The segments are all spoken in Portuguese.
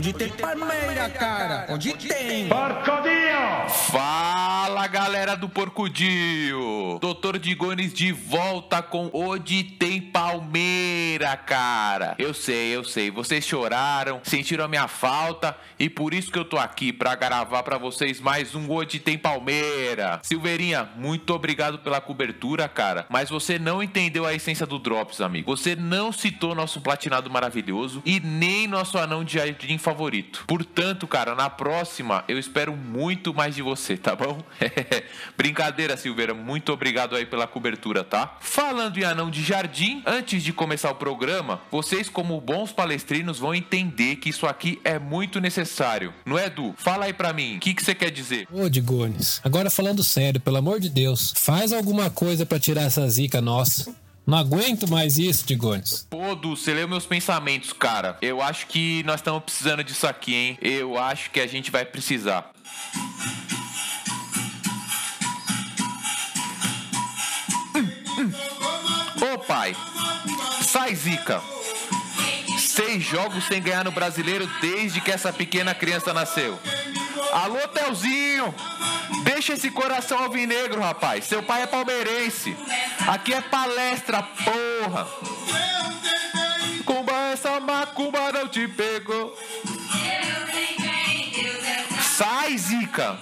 Onde tem palmeira, cara? Onde tem? Porcodinho! Fala galera do Porcudio! Doutor Digones de volta com Onde tem Palmeira, cara! Eu sei, eu sei, vocês choraram, sentiram a minha falta e por isso que eu tô aqui pra gravar pra vocês mais um Onde tem Palmeira. Silveirinha, muito obrigado pela cobertura, cara, mas você não entendeu a essência do Drops, amigo. Você não citou nosso platinado maravilhoso e nem nosso anão de jardim favorito. Portanto, cara, na próxima eu espero muito mais de você, tá bom? Brincadeira, Silveira. Muito obrigado aí pela cobertura, tá? Falando em anão de jardim, antes de começar o programa, vocês, como bons palestrinos, vão entender que isso aqui é muito necessário. Não é, Edu? Fala aí pra mim, o que, que você quer dizer? Ô, Digones, agora falando sério, pelo amor de Deus, faz alguma coisa para tirar essa zica nossa. Não aguento mais isso, Digones. Pô, Du, você leu meus pensamentos, cara. Eu acho que nós estamos precisando disso aqui, hein? Eu acho que a gente vai precisar. Ô pai, sai zica. Seis jogos sem ganhar no brasileiro desde que essa pequena criança nasceu. Alô, Telzinho! Deixa esse coração alvinegro, rapaz. Seu pai é palmeirense. Aqui é palestra, porra. Cumba, essa macumba não te pegou. Sai, Zica!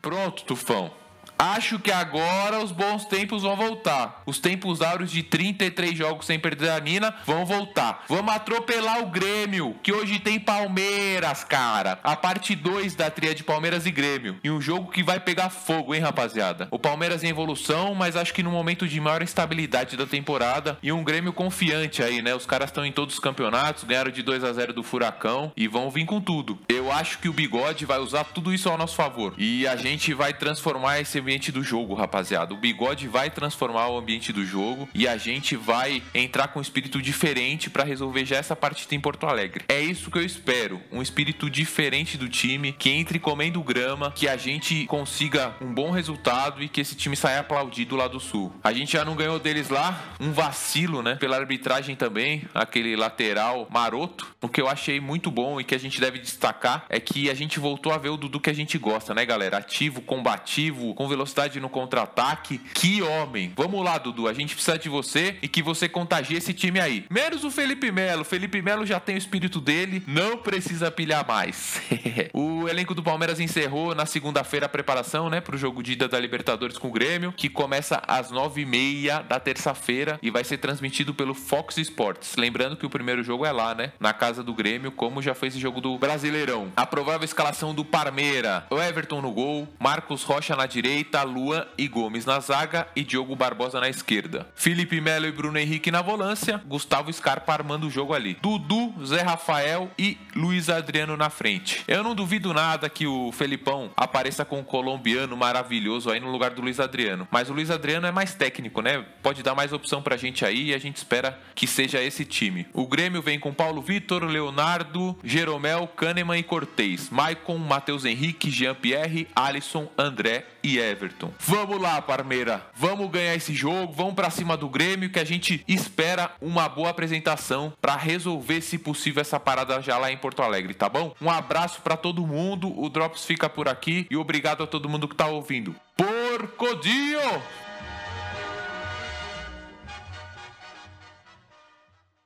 Pronto, Tufão. Acho que agora os bons tempos vão voltar. Os tempos áureos de 33 jogos sem perder a mina vão voltar. Vamos atropelar o Grêmio, que hoje tem Palmeiras, cara. A parte 2 da tria de Palmeiras e Grêmio. E um jogo que vai pegar fogo, hein, rapaziada? O Palmeiras em evolução, mas acho que no momento de maior estabilidade da temporada. E um Grêmio confiante aí, né? Os caras estão em todos os campeonatos, ganharam de 2 a 0 do Furacão e vão vir com tudo. Eu acho que o Bigode vai usar tudo isso ao nosso favor. E a gente vai transformar esse ambiente do jogo, rapaziada. O bigode vai transformar o ambiente do jogo e a gente vai entrar com um espírito diferente para resolver já essa partida em Porto Alegre. É isso que eu espero, um espírito diferente do time, que entre comendo grama, que a gente consiga um bom resultado e que esse time saia aplaudido lá do sul. A gente já não ganhou deles lá, um vacilo, né? Pela arbitragem também, aquele lateral maroto. O que eu achei muito bom e que a gente deve destacar é que a gente voltou a ver o Dudu que a gente gosta, né, galera? Ativo, combativo, com velocidade no contra-ataque. Que homem! Vamos lá, Dudu. A gente precisa de você e que você contagie esse time aí. Menos o Felipe Melo. Felipe Melo já tem o espírito dele, não precisa pilhar mais. o elenco do Palmeiras encerrou na segunda-feira a preparação, né, pro jogo de ida da Libertadores com o Grêmio, que começa às nove e meia da terça-feira e vai ser transmitido pelo Fox Sports. Lembrando que o primeiro jogo é lá, né, na casa do Grêmio, como já foi esse jogo do Brasileirão. A provável escalação do Parmeira: o Everton no gol, Marcos Rocha na direita, Luan e Gomes na zaga e Diogo Barbosa na esquerda. Felipe Melo e Bruno Henrique na volância, Gustavo Scarpa armando o jogo ali. Dudu, Zé Rafael e Luiz Adriano na frente. Eu não duvido nada que o Felipão apareça com um colombiano maravilhoso aí no lugar do Luiz Adriano. Mas o Luiz Adriano é mais técnico, né? Pode dar mais opção pra gente aí e a gente espera que seja esse time. O Grêmio vem com Paulo Vitor, Leonardo, Jeromel, Kahneman e Cortez. Maicon, Matheus Henrique, Jean-Pierre, Alisson, André e Everton. Vamos lá, Parmeira. Vamos ganhar esse jogo, vamos para cima do Grêmio que a gente espera uma boa apresentação para resolver, se possível, essa parada já lá em Porto Alegre, tá bom? Um abraço para todo mundo. O Drops fica por aqui e obrigado a todo mundo que tá ouvindo. Porcodinho!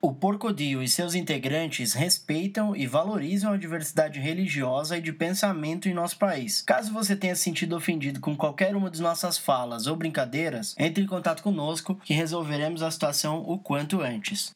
O Porcodio e seus integrantes respeitam e valorizam a diversidade religiosa e de pensamento em nosso país. Caso você tenha se sentido ofendido com qualquer uma de nossas falas ou brincadeiras, entre em contato conosco que resolveremos a situação o quanto antes.